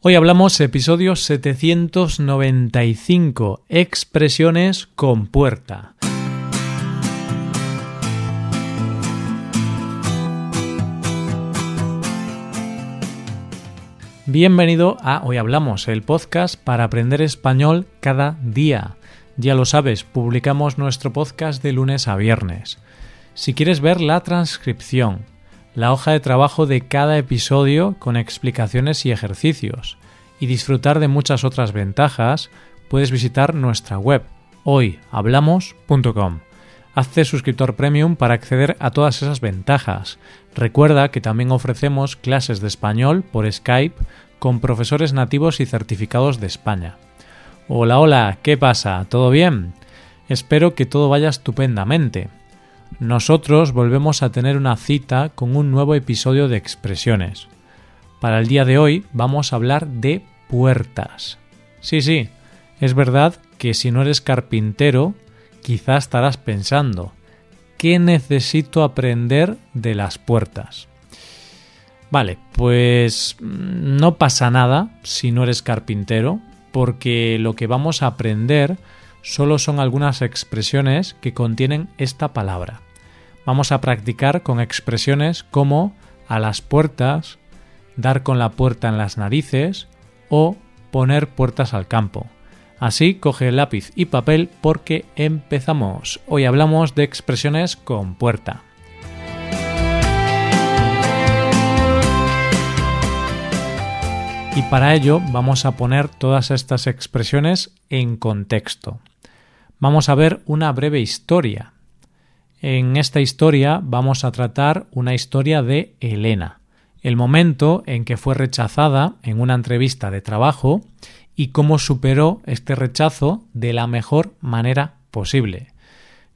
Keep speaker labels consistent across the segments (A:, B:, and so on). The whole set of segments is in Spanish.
A: Hoy hablamos episodio 795, expresiones con puerta. Bienvenido a Hoy Hablamos, el podcast para aprender español cada día. Ya lo sabes, publicamos nuestro podcast de lunes a viernes. Si quieres ver la transcripción, la hoja de trabajo de cada episodio con explicaciones y ejercicios, y disfrutar de muchas otras ventajas, puedes visitar nuestra web hoyhablamos.com. Hazte suscriptor premium para acceder a todas esas ventajas. Recuerda que también ofrecemos clases de español por Skype con profesores nativos y certificados de España. Hola, hola, ¿qué pasa? ¿Todo bien? Espero que todo vaya estupendamente nosotros volvemos a tener una cita con un nuevo episodio de expresiones. Para el día de hoy vamos a hablar de puertas. Sí, sí, es verdad que si no eres carpintero, quizás estarás pensando, ¿qué necesito aprender de las puertas? Vale, pues mm, no pasa nada si no eres carpintero, porque lo que vamos a aprender solo son algunas expresiones que contienen esta palabra vamos a practicar con expresiones como a las puertas, dar con la puerta en las narices o poner puertas al campo. Así coge lápiz y papel porque empezamos. Hoy hablamos de expresiones con puerta. Y para ello vamos a poner todas estas expresiones en contexto. Vamos a ver una breve historia en esta historia vamos a tratar una historia de Elena, el momento en que fue rechazada en una entrevista de trabajo y cómo superó este rechazo de la mejor manera posible.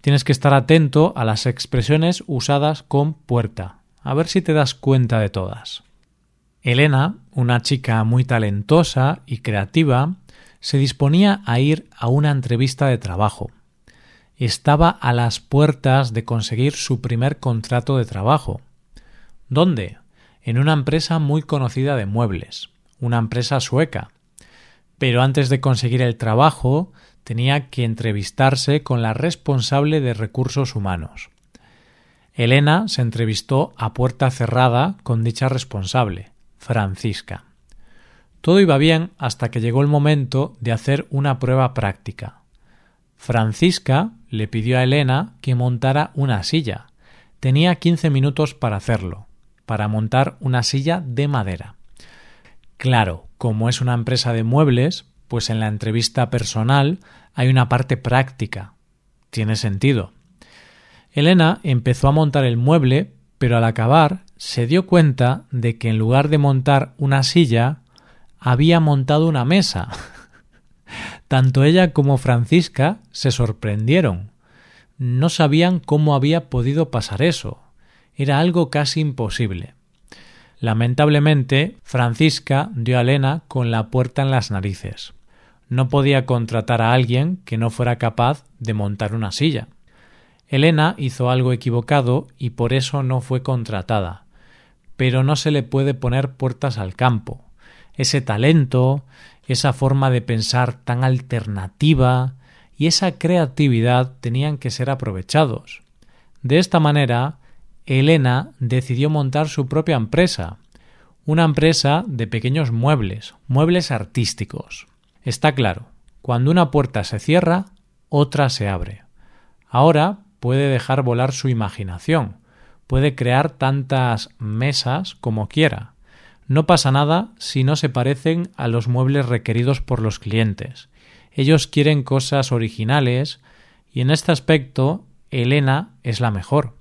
A: Tienes que estar atento a las expresiones usadas con puerta, a ver si te das cuenta de todas. Elena, una chica muy talentosa y creativa, se disponía a ir a una entrevista de trabajo estaba a las puertas de conseguir su primer contrato de trabajo. ¿Dónde? En una empresa muy conocida de muebles, una empresa sueca. Pero antes de conseguir el trabajo, tenía que entrevistarse con la responsable de recursos humanos. Elena se entrevistó a puerta cerrada con dicha responsable, Francisca. Todo iba bien hasta que llegó el momento de hacer una prueba práctica. Francisca le pidió a Elena que montara una silla. Tenía quince minutos para hacerlo, para montar una silla de madera. Claro, como es una empresa de muebles, pues en la entrevista personal hay una parte práctica. Tiene sentido. Elena empezó a montar el mueble, pero al acabar se dio cuenta de que en lugar de montar una silla, había montado una mesa. Tanto ella como Francisca se sorprendieron. No sabían cómo había podido pasar eso. Era algo casi imposible. Lamentablemente, Francisca dio a Elena con la puerta en las narices. No podía contratar a alguien que no fuera capaz de montar una silla. Elena hizo algo equivocado y por eso no fue contratada. Pero no se le puede poner puertas al campo. Ese talento, esa forma de pensar tan alternativa y esa creatividad tenían que ser aprovechados. De esta manera, Elena decidió montar su propia empresa, una empresa de pequeños muebles, muebles artísticos. Está claro, cuando una puerta se cierra, otra se abre. Ahora puede dejar volar su imaginación, puede crear tantas mesas como quiera, no pasa nada si no se parecen a los muebles requeridos por los clientes. Ellos quieren cosas originales y en este aspecto Elena es la mejor.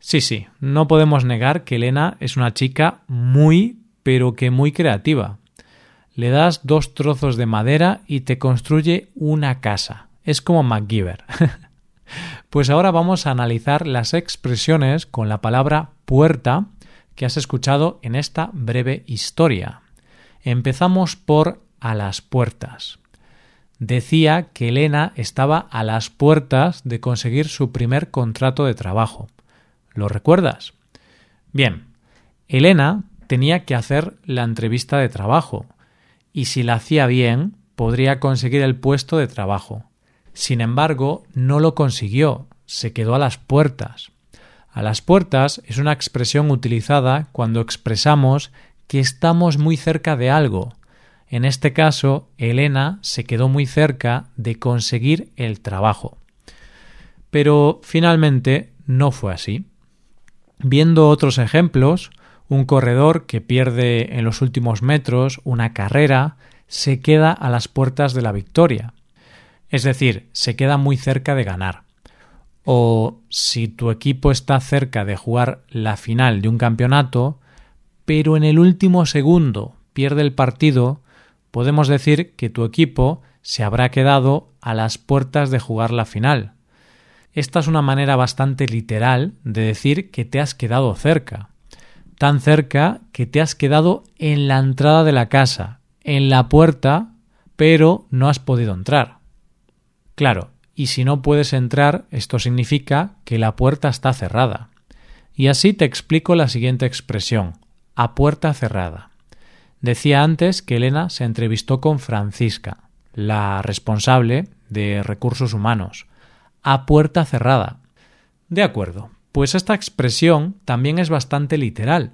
A: Sí, sí, no podemos negar que Elena es una chica muy, pero que muy creativa. Le das dos trozos de madera y te construye una casa. Es como MacGyver. pues ahora vamos a analizar las expresiones con la palabra puerta que has escuchado en esta breve historia. Empezamos por a las puertas. Decía que Elena estaba a las puertas de conseguir su primer contrato de trabajo. ¿Lo recuerdas? Bien, Elena tenía que hacer la entrevista de trabajo y si la hacía bien, podría conseguir el puesto de trabajo. Sin embargo, no lo consiguió, se quedó a las puertas. A las puertas es una expresión utilizada cuando expresamos que estamos muy cerca de algo. En este caso, Elena se quedó muy cerca de conseguir el trabajo. Pero finalmente no fue así. Viendo otros ejemplos, un corredor que pierde en los últimos metros una carrera se queda a las puertas de la victoria. Es decir, se queda muy cerca de ganar. O si tu equipo está cerca de jugar la final de un campeonato, pero en el último segundo pierde el partido, podemos decir que tu equipo se habrá quedado a las puertas de jugar la final. Esta es una manera bastante literal de decir que te has quedado cerca. Tan cerca que te has quedado en la entrada de la casa, en la puerta, pero no has podido entrar. Claro, y si no puedes entrar, esto significa que la puerta está cerrada. Y así te explico la siguiente expresión, a puerta cerrada. Decía antes que Elena se entrevistó con Francisca, la responsable de recursos humanos, a puerta cerrada. De acuerdo, pues esta expresión también es bastante literal.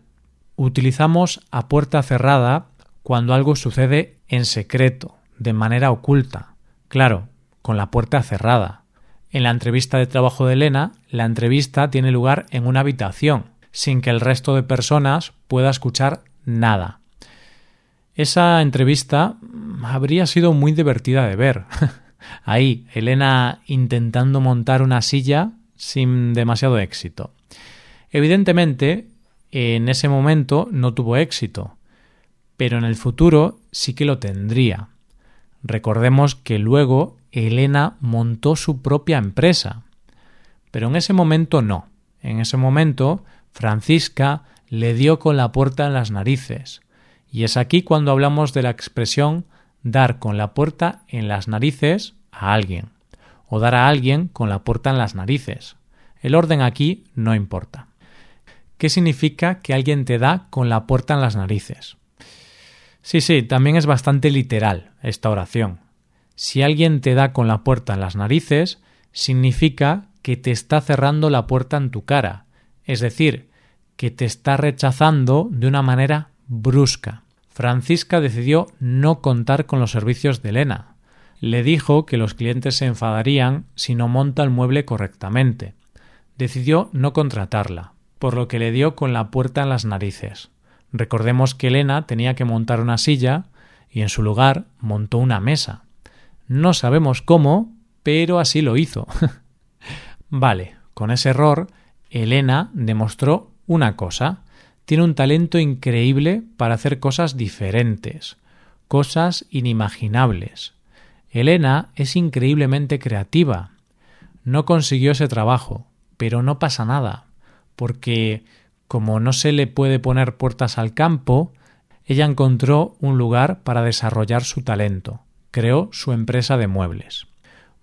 A: Utilizamos a puerta cerrada cuando algo sucede en secreto, de manera oculta. Claro, con la puerta cerrada. En la entrevista de trabajo de Elena, la entrevista tiene lugar en una habitación, sin que el resto de personas pueda escuchar nada. Esa entrevista habría sido muy divertida de ver. Ahí, Elena intentando montar una silla sin demasiado éxito. Evidentemente, en ese momento no tuvo éxito, pero en el futuro sí que lo tendría. Recordemos que luego Elena montó su propia empresa. Pero en ese momento no. En ese momento Francisca le dio con la puerta en las narices. Y es aquí cuando hablamos de la expresión dar con la puerta en las narices a alguien, o dar a alguien con la puerta en las narices. El orden aquí no importa. ¿Qué significa que alguien te da con la puerta en las narices? Sí, sí, también es bastante literal esta oración. Si alguien te da con la puerta en las narices, significa que te está cerrando la puerta en tu cara, es decir, que te está rechazando de una manera brusca. Francisca decidió no contar con los servicios de Elena, le dijo que los clientes se enfadarían si no monta el mueble correctamente. Decidió no contratarla, por lo que le dio con la puerta en las narices. Recordemos que Elena tenía que montar una silla y en su lugar montó una mesa. No sabemos cómo, pero así lo hizo. vale, con ese error, Elena demostró una cosa. Tiene un talento increíble para hacer cosas diferentes, cosas inimaginables. Elena es increíblemente creativa. No consiguió ese trabajo, pero no pasa nada, porque como no se le puede poner puertas al campo, ella encontró un lugar para desarrollar su talento. Creó su empresa de muebles.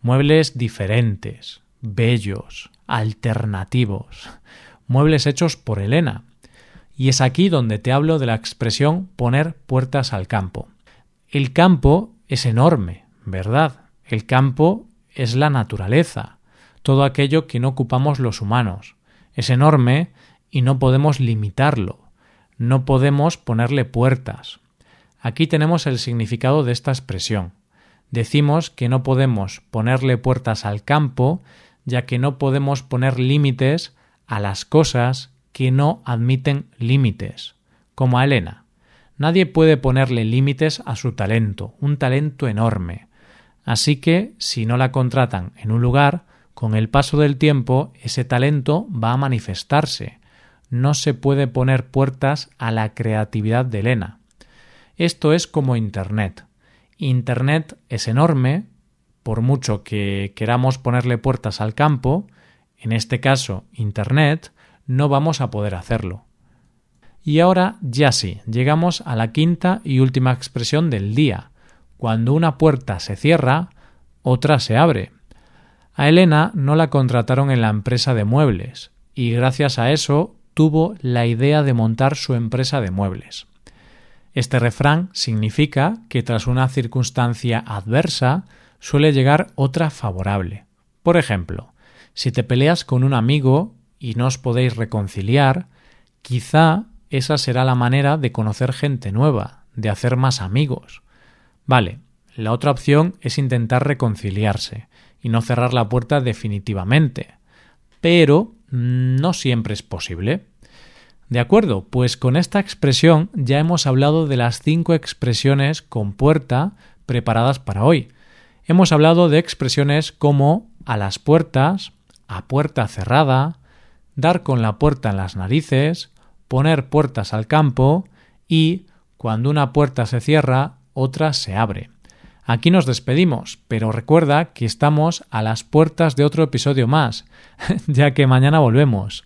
A: Muebles diferentes, bellos, alternativos. Muebles hechos por Elena. Y es aquí donde te hablo de la expresión poner puertas al campo. El campo es enorme, verdad. El campo es la naturaleza, todo aquello que no ocupamos los humanos. Es enorme y no podemos limitarlo, no podemos ponerle puertas. Aquí tenemos el significado de esta expresión. Decimos que no podemos ponerle puertas al campo, ya que no podemos poner límites a las cosas que no admiten límites, como a Elena. Nadie puede ponerle límites a su talento, un talento enorme. Así que, si no la contratan en un lugar, con el paso del tiempo ese talento va a manifestarse. No se puede poner puertas a la creatividad de Elena. Esto es como Internet. Internet es enorme, por mucho que queramos ponerle puertas al campo, en este caso Internet, no vamos a poder hacerlo. Y ahora ya sí, llegamos a la quinta y última expresión del día, cuando una puerta se cierra, otra se abre. A Elena no la contrataron en la empresa de muebles, y gracias a eso tuvo la idea de montar su empresa de muebles. Este refrán significa que tras una circunstancia adversa suele llegar otra favorable. Por ejemplo, si te peleas con un amigo y no os podéis reconciliar, quizá esa será la manera de conocer gente nueva, de hacer más amigos. Vale, la otra opción es intentar reconciliarse y no cerrar la puerta definitivamente. Pero no siempre es posible. De acuerdo, pues con esta expresión ya hemos hablado de las cinco expresiones con puerta preparadas para hoy. Hemos hablado de expresiones como a las puertas, a puerta cerrada, dar con la puerta en las narices, poner puertas al campo y cuando una puerta se cierra, otra se abre. Aquí nos despedimos, pero recuerda que estamos a las puertas de otro episodio más, ya que mañana volvemos.